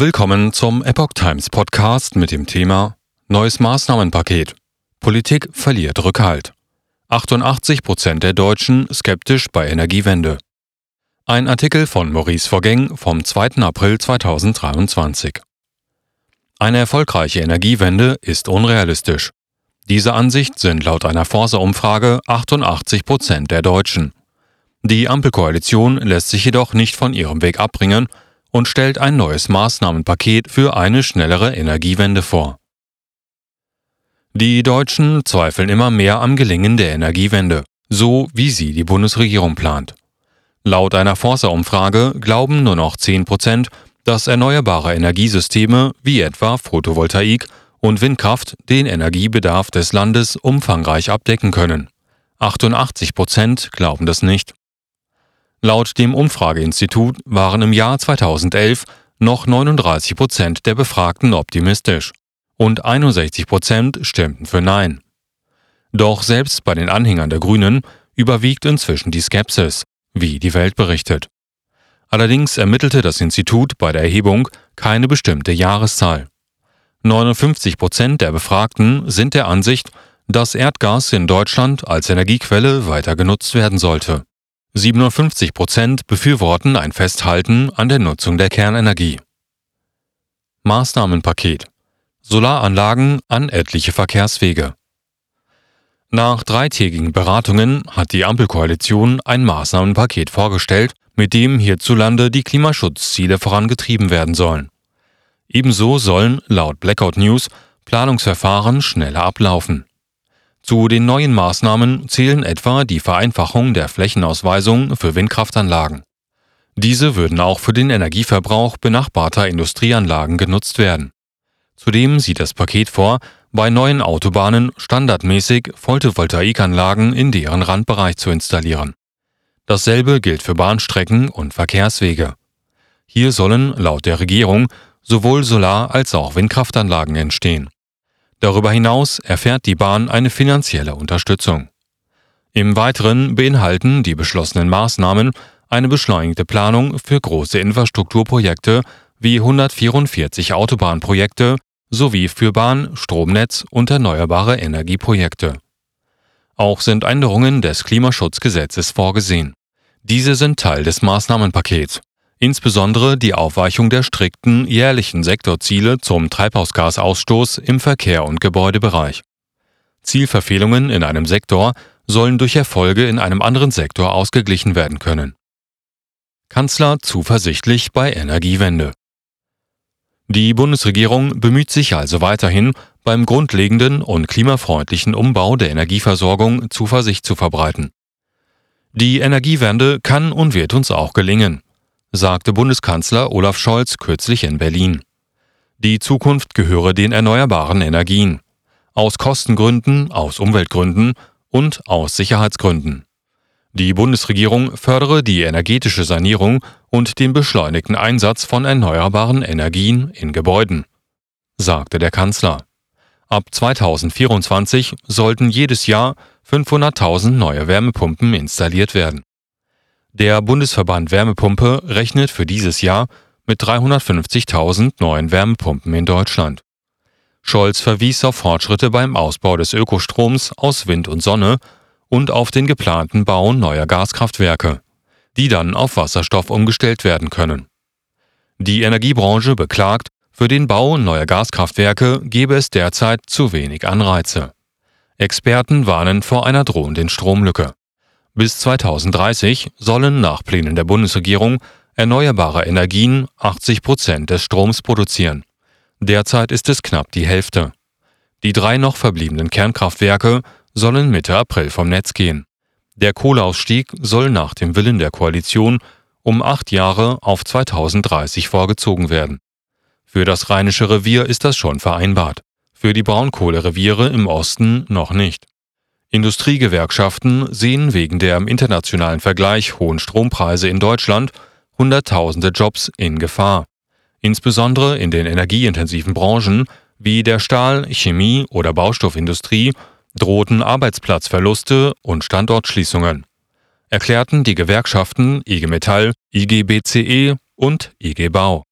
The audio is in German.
Willkommen zum Epoch Times Podcast mit dem Thema Neues Maßnahmenpaket. Politik verliert Rückhalt. 88 Prozent der Deutschen skeptisch bei Energiewende. Ein Artikel von Maurice Vorgäng vom 2. April 2023. Eine erfolgreiche Energiewende ist unrealistisch. Diese Ansicht sind laut einer Forsa-Umfrage 88 Prozent der Deutschen. Die Ampelkoalition lässt sich jedoch nicht von ihrem Weg abbringen und stellt ein neues Maßnahmenpaket für eine schnellere Energiewende vor. Die Deutschen zweifeln immer mehr am Gelingen der Energiewende, so wie sie die Bundesregierung plant. Laut einer Forsa-Umfrage glauben nur noch 10 Prozent, dass erneuerbare Energiesysteme wie etwa Photovoltaik und Windkraft den Energiebedarf des Landes umfangreich abdecken können. 88 Prozent glauben das nicht. Laut dem Umfrageinstitut waren im Jahr 2011 noch 39 Prozent der Befragten optimistisch und 61 Prozent stimmten für Nein. Doch selbst bei den Anhängern der Grünen überwiegt inzwischen die Skepsis, wie die Welt berichtet. Allerdings ermittelte das Institut bei der Erhebung keine bestimmte Jahreszahl. 59 Prozent der Befragten sind der Ansicht, dass Erdgas in Deutschland als Energiequelle weiter genutzt werden sollte. 57 Prozent befürworten ein Festhalten an der Nutzung der Kernenergie. Maßnahmenpaket Solaranlagen an etliche Verkehrswege. Nach dreitägigen Beratungen hat die Ampelkoalition ein Maßnahmenpaket vorgestellt, mit dem hierzulande die Klimaschutzziele vorangetrieben werden sollen. Ebenso sollen, laut Blackout News, Planungsverfahren schneller ablaufen. Zu den neuen Maßnahmen zählen etwa die Vereinfachung der Flächenausweisung für Windkraftanlagen. Diese würden auch für den Energieverbrauch benachbarter Industrieanlagen genutzt werden. Zudem sieht das Paket vor, bei neuen Autobahnen standardmäßig Photovoltaikanlagen in deren Randbereich zu installieren. Dasselbe gilt für Bahnstrecken und Verkehrswege. Hier sollen laut der Regierung sowohl Solar- als auch Windkraftanlagen entstehen. Darüber hinaus erfährt die Bahn eine finanzielle Unterstützung. Im Weiteren beinhalten die beschlossenen Maßnahmen eine beschleunigte Planung für große Infrastrukturprojekte wie 144 Autobahnprojekte sowie für Bahn, Stromnetz und erneuerbare Energieprojekte. Auch sind Änderungen des Klimaschutzgesetzes vorgesehen. Diese sind Teil des Maßnahmenpakets insbesondere die Aufweichung der strikten jährlichen Sektorziele zum Treibhausgasausstoß im Verkehr und Gebäudebereich. Zielverfehlungen in einem Sektor sollen durch Erfolge in einem anderen Sektor ausgeglichen werden können. Kanzler zuversichtlich bei Energiewende. Die Bundesregierung bemüht sich also weiterhin, beim grundlegenden und klimafreundlichen Umbau der Energieversorgung Zuversicht zu verbreiten. Die Energiewende kann und wird uns auch gelingen sagte Bundeskanzler Olaf Scholz kürzlich in Berlin. Die Zukunft gehöre den erneuerbaren Energien. Aus Kostengründen, aus Umweltgründen und aus Sicherheitsgründen. Die Bundesregierung fördere die energetische Sanierung und den beschleunigten Einsatz von erneuerbaren Energien in Gebäuden, sagte der Kanzler. Ab 2024 sollten jedes Jahr 500.000 neue Wärmepumpen installiert werden. Der Bundesverband Wärmepumpe rechnet für dieses Jahr mit 350.000 neuen Wärmepumpen in Deutschland. Scholz verwies auf Fortschritte beim Ausbau des Ökostroms aus Wind und Sonne und auf den geplanten Bau neuer Gaskraftwerke, die dann auf Wasserstoff umgestellt werden können. Die Energiebranche beklagt, für den Bau neuer Gaskraftwerke gebe es derzeit zu wenig Anreize. Experten warnen vor einer drohenden Stromlücke. Bis 2030 sollen nach Plänen der Bundesregierung erneuerbare Energien 80 Prozent des Stroms produzieren. Derzeit ist es knapp die Hälfte. Die drei noch verbliebenen Kernkraftwerke sollen Mitte April vom Netz gehen. Der Kohleausstieg soll nach dem Willen der Koalition um acht Jahre auf 2030 vorgezogen werden. Für das Rheinische Revier ist das schon vereinbart, für die Braunkohlereviere im Osten noch nicht. Industriegewerkschaften sehen wegen der im internationalen Vergleich hohen Strompreise in Deutschland Hunderttausende Jobs in Gefahr. Insbesondere in den energieintensiven Branchen wie der Stahl-, Chemie- oder Baustoffindustrie drohten Arbeitsplatzverluste und Standortschließungen, erklärten die Gewerkschaften IG Metall, IG BCE und IG Bau.